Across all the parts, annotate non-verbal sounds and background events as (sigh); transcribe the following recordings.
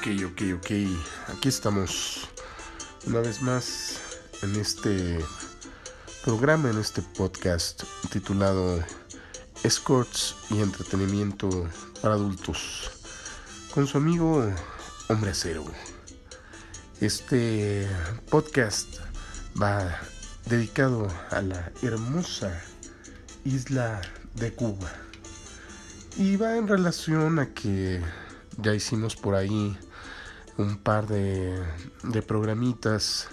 ok, ok, ok. Aquí estamos una vez más en este programa, en este podcast titulado Escorts y Entretenimiento para Adultos, con su amigo Hombre Acero. Este podcast va dedicado a la hermosa isla de Cuba y va en relación a que ya hicimos por ahí un par de, programitas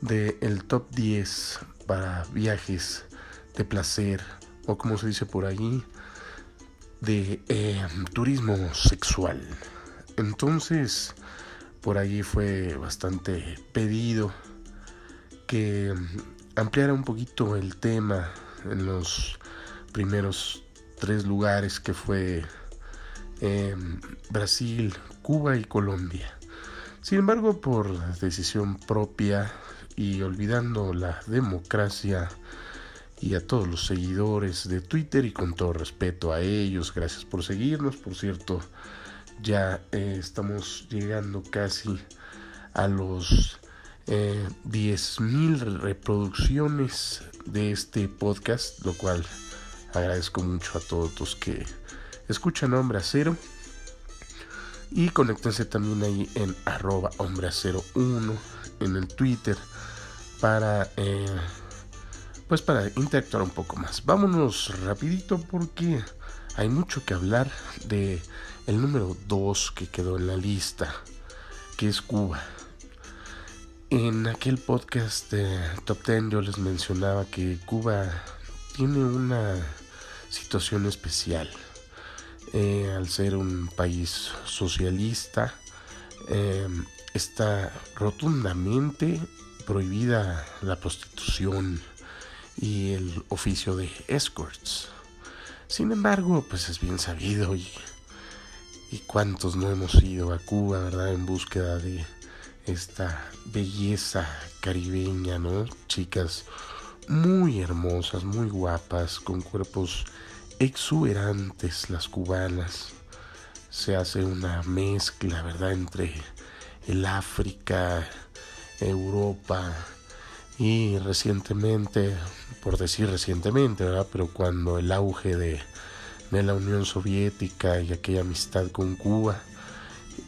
de el top 10 para viajes de placer o como se dice por ahí de eh, turismo sexual. Entonces, por ahí fue bastante pedido que ampliara un poquito el tema en los primeros tres lugares que fue Brasil, Cuba y Colombia. Sin embargo, por decisión propia y olvidando la democracia y a todos los seguidores de Twitter y con todo respeto a ellos, gracias por seguirnos. Por cierto, ya eh, estamos llegando casi a los eh, 10.000 reproducciones de este podcast, lo cual agradezco mucho a todos los que escuchan Hombre Acero. Y conéctense también ahí en arroba hombre acero 1 en el Twitter para eh, pues para interactuar un poco más. Vámonos rapidito porque hay mucho que hablar de el número 2 que quedó en la lista, que es Cuba. En aquel podcast de Top 10 yo les mencionaba que Cuba tiene una situación especial eh, al ser un país socialista, eh, está rotundamente prohibida la prostitución y el oficio de escorts. Sin embargo, pues es bien sabido y, y cuántos no hemos ido a Cuba, ¿verdad? En búsqueda de esta belleza caribeña, ¿no? Chicas muy hermosas, muy guapas, con cuerpos exuberantes las cubanas. Se hace una mezcla, ¿verdad?, entre el África, Europa y recientemente, por decir recientemente, ¿verdad?, pero cuando el auge de, de la Unión Soviética y aquella amistad con Cuba,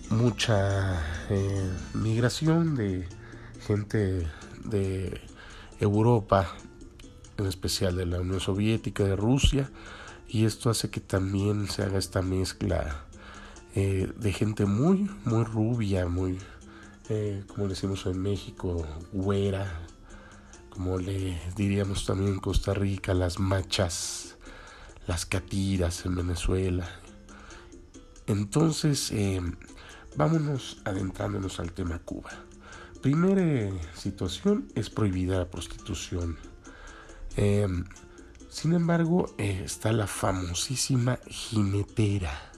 mucha eh, migración de gente de Europa, en especial de la Unión Soviética, de Rusia, y esto hace que también se haga esta mezcla eh, de gente muy, muy rubia, muy, eh, como decimos en México, güera, como le diríamos también en Costa Rica, las machas, las catiras en Venezuela. Entonces, eh, vámonos adentrándonos al tema Cuba. Primera situación es prohibida la prostitución. Sin embargo, eh, está la famosísima jinetera.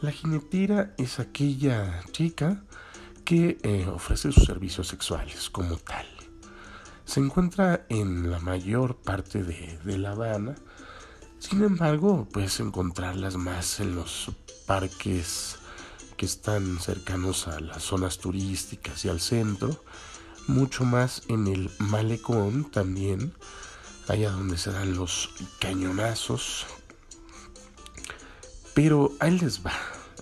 La jinetera es aquella chica que eh, ofrece sus servicios sexuales como tal. Se encuentra en la mayor parte de, de La Habana. Sin embargo, puedes encontrarlas más en los parques que están cercanos a las zonas turísticas y al centro. Mucho más en el malecón también allá donde se dan los cañonazos. Pero ahí les va,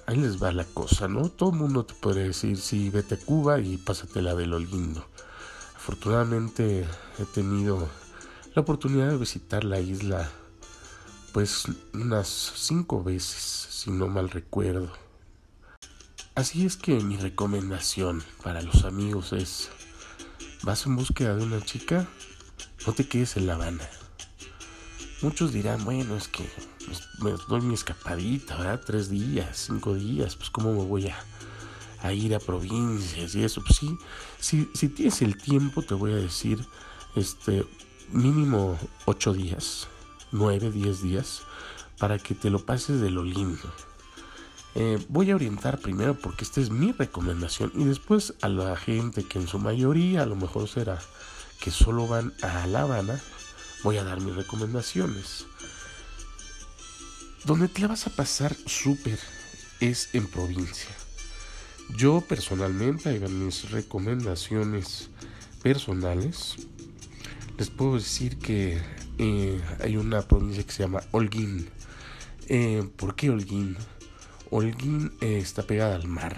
ahí les va la cosa, ¿no? Todo el mundo te puede decir, sí, vete a Cuba y pásatela de lo lindo. Afortunadamente he tenido la oportunidad de visitar la isla pues unas cinco veces, si no mal recuerdo. Así es que mi recomendación para los amigos es, ¿vas en búsqueda de una chica? No te quedes en La Habana. Muchos dirán, bueno, es que me doy mi escapadita, ¿verdad? Tres días, cinco días, pues cómo me voy a, ir a provincias y eso. Pues sí, si, si tienes el tiempo, te voy a decir, este, mínimo ocho días, nueve, diez días, para que te lo pases de lo lindo. Eh, voy a orientar primero porque esta es mi recomendación y después a la gente que en su mayoría a lo mejor será que solo van a La Habana, voy a dar mis recomendaciones. Donde te la vas a pasar súper es en provincia. yo personalmente, ahí van mis recomendaciones personales. Les puedo decir que eh, hay una provincia que se llama Holguín. Eh, ¿Por qué Holguín? Holguín eh, está pegada al mar.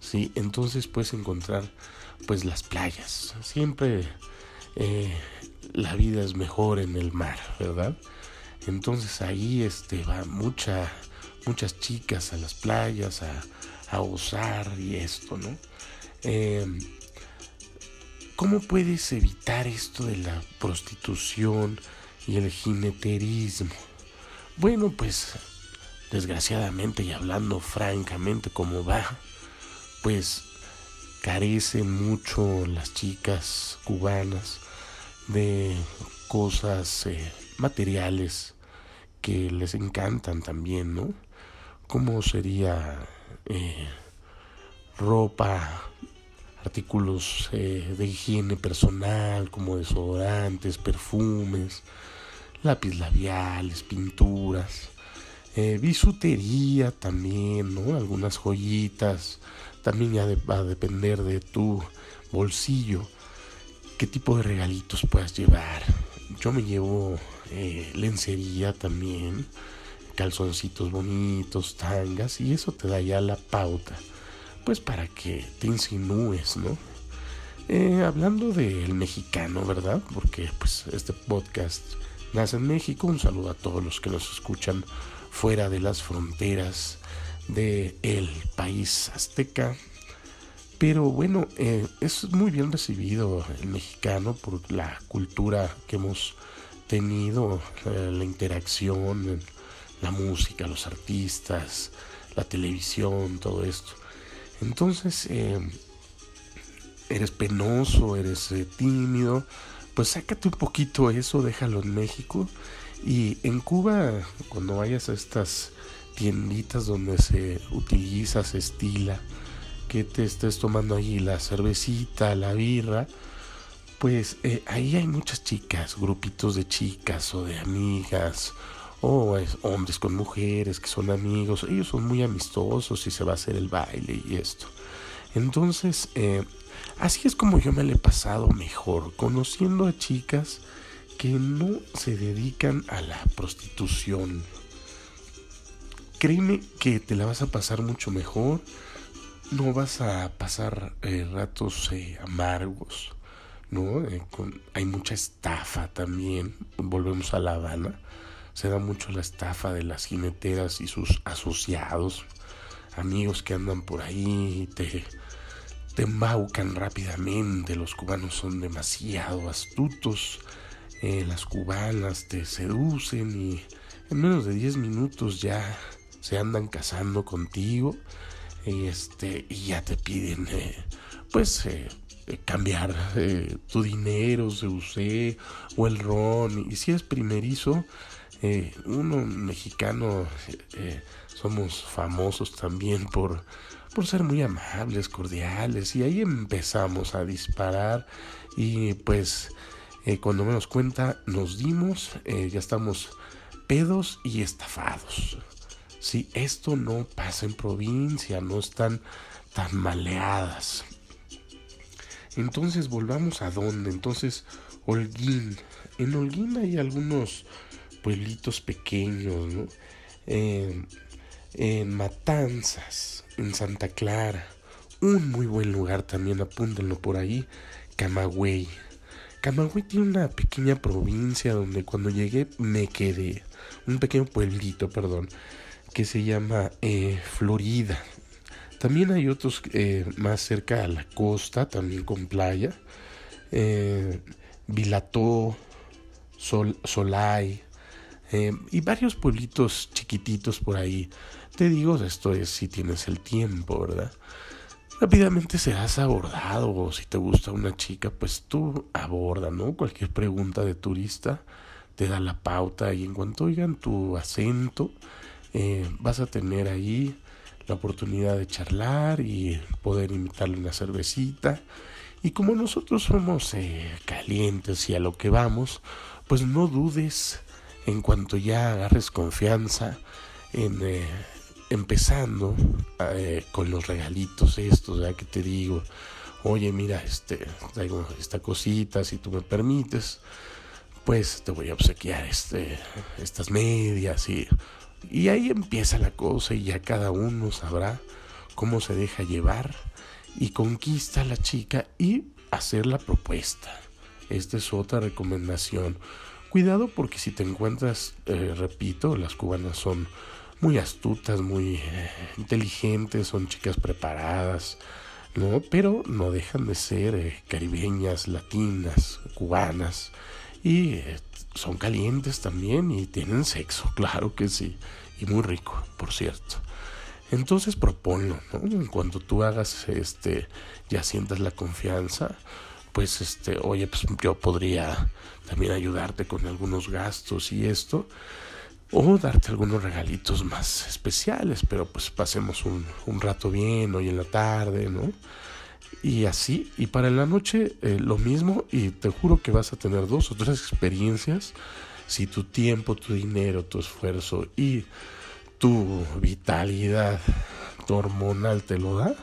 Sí, entonces puedes encontrar pues las playas. Siempre la vida es mejor en el mar, ¿verdad? Entonces ahí este muchas chicas a las playas a, a usar y esto, ¿no? ¿Cómo puedes evitar esto de la prostitución y el jineterismo? Bueno, pues desgraciadamente y hablando francamente como va, pues carecen mucho las chicas cubanas de cosas eh, materiales que les encantan también, ¿no? Como sería eh, ropa artículos eh, de higiene personal como desodorantes, perfumes, lápiz labiales, pinturas, bisutería también, ¿no? Algunas joyitas, también ya va a depender de tu bolsillo, qué tipo de regalitos puedas llevar. Yo me llevo eh, lencería también, calzoncitos bonitos, tangas, y eso te da ya la pauta pues para que te insinúes, ¿no? Eh, hablando del mexicano, ¿verdad? Porque pues este podcast nace en México. Un saludo a todos los que nos escuchan fuera de las fronteras del el país azteca. Pero bueno, eh, es muy bien recibido el mexicano por la cultura que hemos tenido, eh, la interacción, la música, los artistas, la televisión, todo esto. Entonces, eh, eres penoso, eres tímido, pues sácate un poquito eso, déjalo en México. Y en Cuba, cuando vayas a estas tienditas donde se utiliza, se estila, que te estés tomando ahí la cervecita, la birra, pues eh, ahí hay muchas chicas, grupitos de chicas o de amigas, o hombres con mujeres que son amigos, ellos son muy amistosos y se va a hacer el baile y esto. Entonces, eh, así es como yo me le he pasado mejor, conociendo a chicas que no se dedican a la prostitución. Créeme que te la vas a pasar mucho mejor, no vas a pasar eh, ratos eh, amargos, ¿no? hay mucha estafa también, volvemos a La Habana. Se da mucho la estafa de las jineteras y sus asociados, amigos que andan por ahí, te, te embaucan rápidamente, los cubanos son demasiado astutos, eh, las cubanas te seducen y en menos de 10 minutos ya se andan casando contigo y, este, y ya te piden eh, pues eh, cambiar tu dinero, se use o el ron y si es primerizo eh, uno mexicano eh, somos famosos también por, por ser muy amables, cordiales y ahí empezamos a disparar y pues eh, cuando menos cuenta nos dimos, ya estamos pedos y estafados. Si esto no pasa en provincia, no están tan maleadas. Entonces volvamos a dónde. Entonces, Holguín. En Holguín hay algunos pueblitos pequeños, ¿no? en Matanzas, en Santa Clara. Un muy buen lugar también, apúntenlo por ahí, Camagüey. Camagüey tiene una pequeña provincia donde cuando llegué me quedé. Un pequeño pueblito, perdón, que se llama eh, Florida. También hay otros eh, más cerca a la costa, también con playa. Eh, Vilató, Sol, Solay, eh, y varios pueblitos chiquititos por ahí. Te digo, esto es si tienes el tiempo, ¿verdad? Rápidamente serás abordado o si te gusta una chica, pues tú aborda, ¿no? Cualquier pregunta de turista te da la pauta y en cuanto oigan tu acento, eh, vas a tener ahí la oportunidad de charlar y poder invitarle una cervecita. Y como nosotros somos eh, calientes y a lo que vamos, pues no dudes en cuanto ya agarres confianza en, eh, empezando con los regalitos estos, ya que te digo, oye, mira, este, traigo esta cosita, si tú me permites, pues te voy a obsequiar este, estas medias y, y ahí empieza la cosa y ya cada uno sabrá cómo se deja llevar y conquista a la chica y hacer la propuesta. Esta es otra recomendación. Cuidado porque si te encuentras, eh, repito, las cubanas son muy astutas, muy eh, inteligentes, son chicas preparadas, ¿no? Pero no dejan de ser eh, caribeñas, latinas, cubanas y son calientes también y tienen sexo, (laughs) claro que sí, y muy rico, por cierto. Entonces proponlo, ¿no? En cuanto tú hagas este, ya sientas la confianza, pues este, oye, pues yo podría también ayudarte con algunos gastos y esto, o darte algunos regalitos más especiales, pero pues pasemos un, un rato bien hoy en la tarde, ¿no? Y así, y para la noche eh, lo mismo, y te juro que vas a tener dos o tres experiencias si tu tiempo, tu dinero, tu esfuerzo y tu vitalidad hormonal te lo da,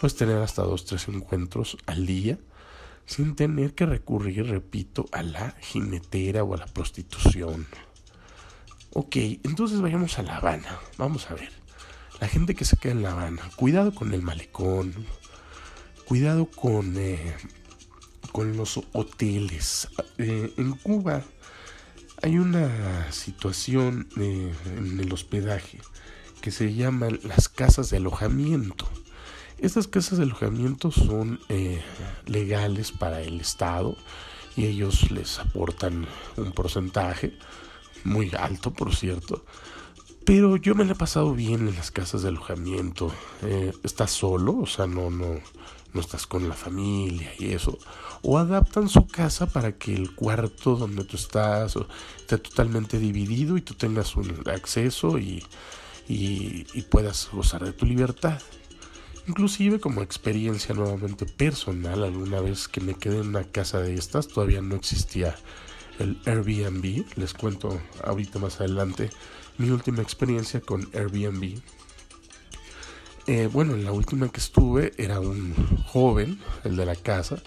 puedes tener hasta dos, tres encuentros al día sin tener que recurrir, repito, a la jinetera o a la prostitución. Ok, entonces vayamos a La Habana. Vamos a ver. La gente que se queda en La Habana, cuidado con el malecón, cuidado con, eh, con los hoteles. Eh, en Cuba hay una situación eh, en el hospedaje que se llaman las casas de alojamiento. Estas casas de alojamiento son legales para el Estado y ellos les aportan un porcentaje muy alto, por cierto. Pero yo me la he pasado bien en las casas de alojamiento. Eh, estás solo, o sea, no, no, no estás con la familia y eso. O adaptan su casa para que el cuarto donde tú estás esté totalmente dividido y tú tengas un acceso y, y, puedas gozar de tu libertad. Inclusive como experiencia nuevamente personal, alguna vez que me quedé en una casa de estas, todavía no existía el Airbnb, les cuento ahorita más adelante mi última experiencia con Airbnb eh, bueno, en la última que estuve era un joven, el de la casa,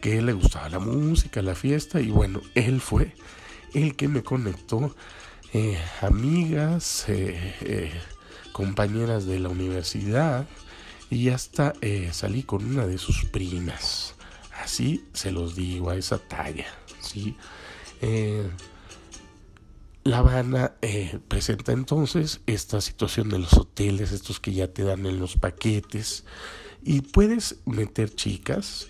que le gustaba la música, la fiesta, y bueno, él fue el que me conectó eh, amigas, eh, compañeras de la universidad, y hasta salí con una de sus primas. Así se los digo, a esa talla, ¿sí? La Habana eh, presenta entonces esta situación de los hoteles, estos que ya te dan en los paquetes, y puedes meter chicas,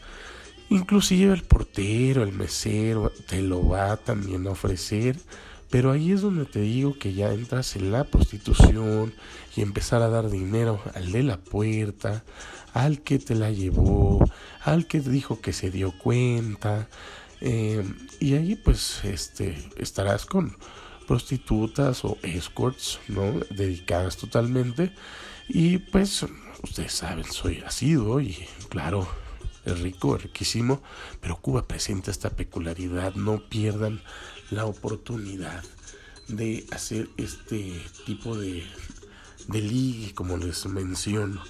inclusive el portero, el mesero, te lo va también a ofrecer, pero ahí es donde te digo que ya entras en la prostitución y empezar a dar dinero al de la puerta, al que te la llevó, al que dijo que se dio cuenta, eh, y ahí pues este estarás con prostitutas o escorts, ¿no? Dedicadas totalmente. Y pues, ustedes saben, soy asiduo y claro, es rico, es riquísimo, pero Cuba presenta esta peculiaridad, no pierdan la oportunidad de hacer este tipo de, de ligue, como les menciono.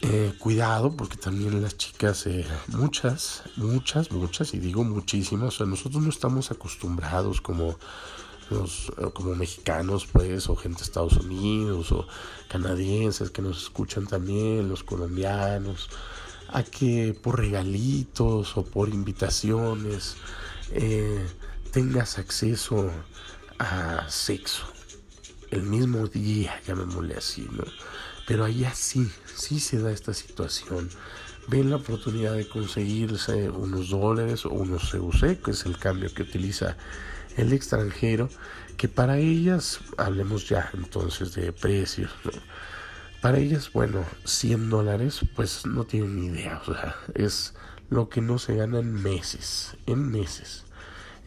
Eh, cuidado, porque también las chicas, eh, muchas, muchas, muchas, y digo muchísimas, o sea, nosotros no estamos acostumbrados como eh, como mexicanos, pues, o gente de Estados Unidos, o canadienses que nos escuchan también, los colombianos, a que por regalitos o por invitaciones eh, tengas acceso a sexo el mismo día, llamémosle así, ¿no? Pero allá sí, sí se da esta situación. Ven la oportunidad de conseguirse unos dólares o unos CUC, que es el cambio que utiliza el extranjero, que para ellas, hablemos ya entonces de precios, para ellas, bueno, 100 dólares, pues no tienen ni idea, o sea, es lo que no se gana en meses, en meses.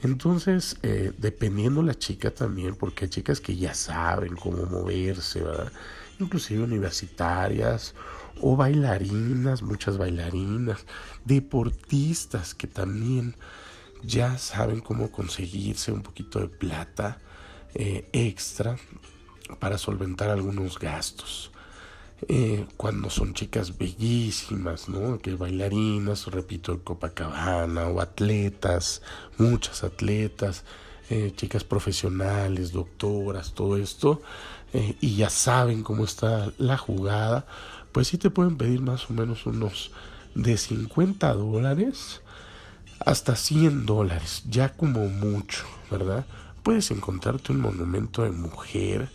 Entonces, eh, dependiendo la chica también, porque hay chicas que ya saben cómo moverse, ¿verdad? Inclusive universitarias o bailarinas, muchas bailarinas, deportistas que también ya saben cómo conseguirse un poquito de plata eh, extra para solventar algunos gastos. Eh, cuando son chicas bellísimas, ¿no? Que bailarinas, repito, Copacabana o atletas, muchas atletas, eh, chicas profesionales, doctoras, todo esto, y ya saben cómo está la jugada, pues sí te pueden pedir más o menos unos de 50 dólares hasta 100 dólares, ya como mucho, ¿verdad? Puedes encontrarte un monumento de mujer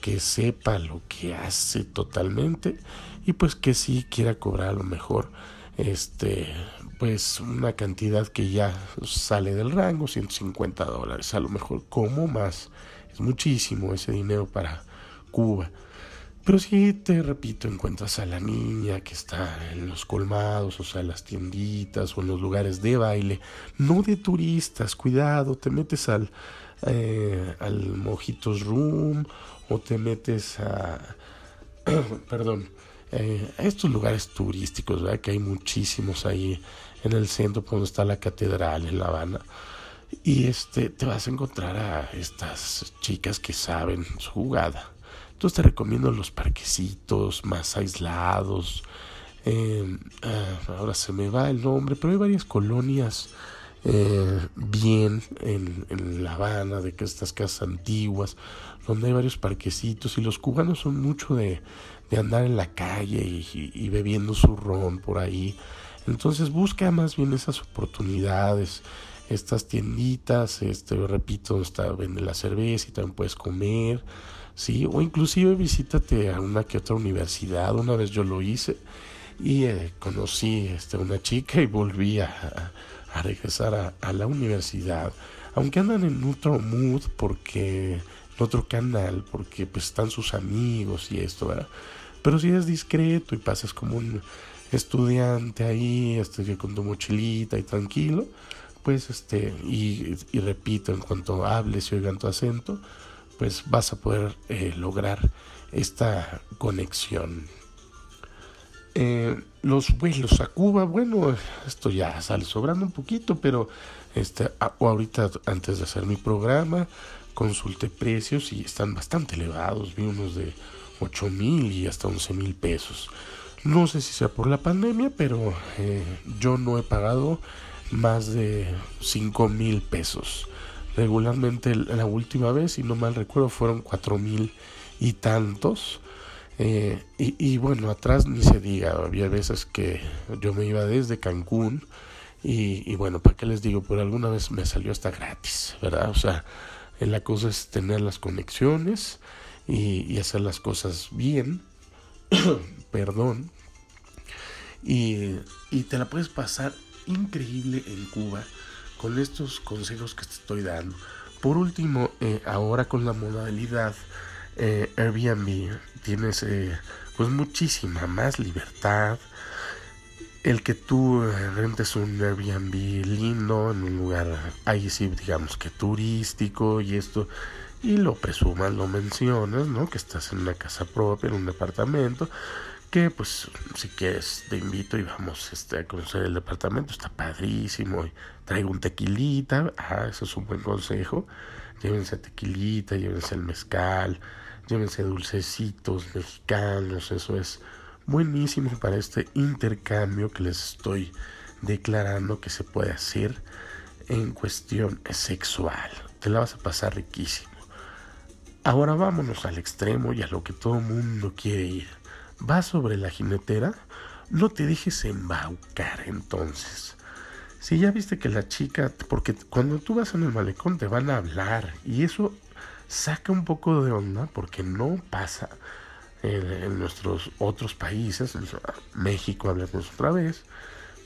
que sepa lo que hace totalmente y pues que sí quiera cobrar a lo mejor este pues una cantidad que ya sale del rango 150 dólares a lo mejor como más es muchísimo ese dinero para Cuba pero si te repito encuentras a la niña que está en los colmados o sea en las tienditas o en los lugares de baile no de turistas cuidado te metes al eh, al Mojitos Room o te metes a, (clears throat) perdón, eh, a estos lugares turísticos, ¿verdad? que hay muchísimos ahí en el centro, donde está la catedral en La Habana. Y este, te vas a encontrar a estas chicas que saben su jugada. Entonces te recomiendo los parquecitos más aislados. Eh, ah, ahora se me va el nombre, pero hay varias colonias eh, bien en, La Habana, de que estas casas antiguas, donde hay varios parquecitos y los cubanos son mucho de, de andar en la calle y, bebiendo su ron por ahí. Entonces busca más bien esas oportunidades, estas tienditas, este, repito, está, vende la cerveza y también puedes comer, sí, o inclusive visítate a una que otra universidad. Una vez yo lo hice y eh, conocí este, una chica y volví a a regresar a, la universidad, aunque andan en otro mood porque en otro canal, porque pues están sus amigos y esto, ¿verdad? Pero si es discreto y pasas como un estudiante ahí, este, con tu mochilita y tranquilo, pues este, y, repito, en cuanto hables y oigan tu acento, pues vas a poder eh, lograr esta conexión. Eh, los vuelos a Cuba, bueno, esto ya sale sobrando un poquito, pero este, ahorita antes de hacer mi programa, consulté precios y están bastante elevados, vi unos de 8 mil y hasta 11 mil pesos. No sé si sea por la pandemia, pero eh, yo no he pagado más de 5 mil pesos. Regularmente la última vez, si no mal recuerdo, fueron 4 mil y tantos. Eh, y, bueno, atrás ni se diga, había veces que yo me iba desde Cancún y, bueno, ¿para qué les digo? Por alguna vez me salió hasta gratis, ¿verdad? O sea, la cosa es tener las conexiones y, hacer las cosas bien, (coughs) perdón, y, y te la puedes pasar increíble en Cuba con estos consejos que te estoy dando. Por último, eh, ahora con la modalidad eh, Airbnb tienes eh, pues muchísima más libertad. El que tú rentes un Airbnb lindo en un lugar ahí sí digamos que turístico y esto y lo presumas, lo mencionas, ¿no? Que estás en una casa propia, en un departamento, que pues si quieres te invito y vamos este, a conocer el departamento, está padrísimo, y traigo un tequilita, ah, eso es un buen consejo, llévense tequilita, llévense el mezcal, llévense dulcecitos mexicanos, eso es buenísimo para este intercambio que les estoy declarando que se puede hacer en cuestión sexual. Te la vas a pasar riquísimo. Ahora vámonos al extremo y a lo que todo mundo quiere ir. Vas sobre la jinetera, no te dejes embaucar entonces. Si ya viste que la chica, porque cuando tú vas en el malecón te van a hablar y eso saca un poco de onda porque no pasa en, nuestros otros países, México hablamos otra vez,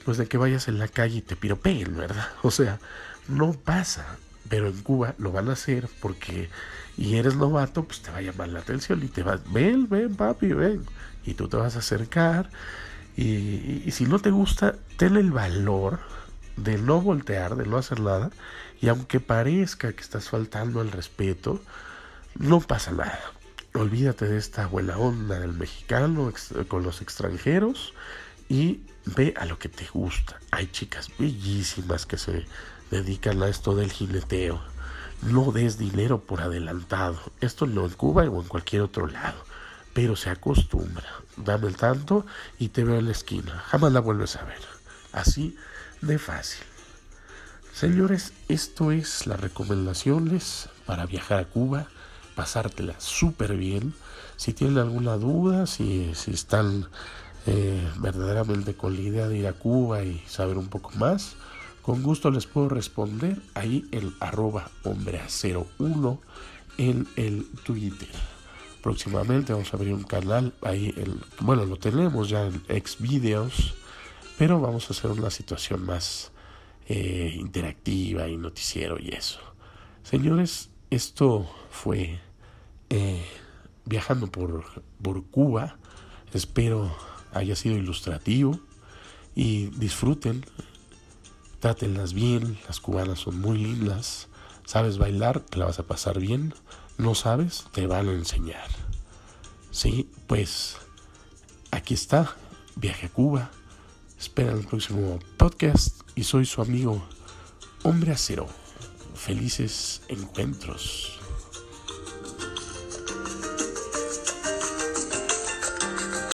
pues de que vayas en la calle y te piropeen, ¿verdad? (laughs) O sea, no pasa, pero en Cuba lo van a hacer porque y eres novato, pues te va a llamar la atención y te vas, ven, ven, papi, ven, y tú te vas a acercar y, si no te gusta, ten el valor de no voltear, de no hacer nada y aunque parezca que estás faltando al respeto, no pasa nada. Olvídate de esta buena onda del mexicano con los extranjeros y ve a lo que te gusta. Hay chicas bellísimas que se dedican a esto del jineteo. no des dinero por adelantado. Esto no en Cuba o en cualquier otro lado. Pero se acostumbra. Dame el tanto y te veo en la esquina. Jamás la vuelves a ver. Así de fácil. Señores, esto es las recomendaciones para viajar a Cuba, pasártela súper bien. Si tienen alguna duda, si, si están eh, verdaderamente con la idea de ir a Cuba y saber un poco más, con gusto les puedo responder ahí el arroba hombre01 en el Twitter. Próximamente vamos a abrir un canal ahí, bueno, lo tenemos ya en Xvideos, pero vamos a hacer una situación más eh, interactiva y noticiero y eso. Señores, esto fue eh, viajando por, por Cuba. Espero haya sido ilustrativo y disfruten Trátenlas bien, las cubanas son muy lindas. ¿Sabes bailar? Te la vas a pasar bien. ¿No sabes? Te van a enseñar. Sí, pues aquí está, viaje a Cuba. Espera el próximo podcast y soy su amigo Hombre Acero. Felices encuentros.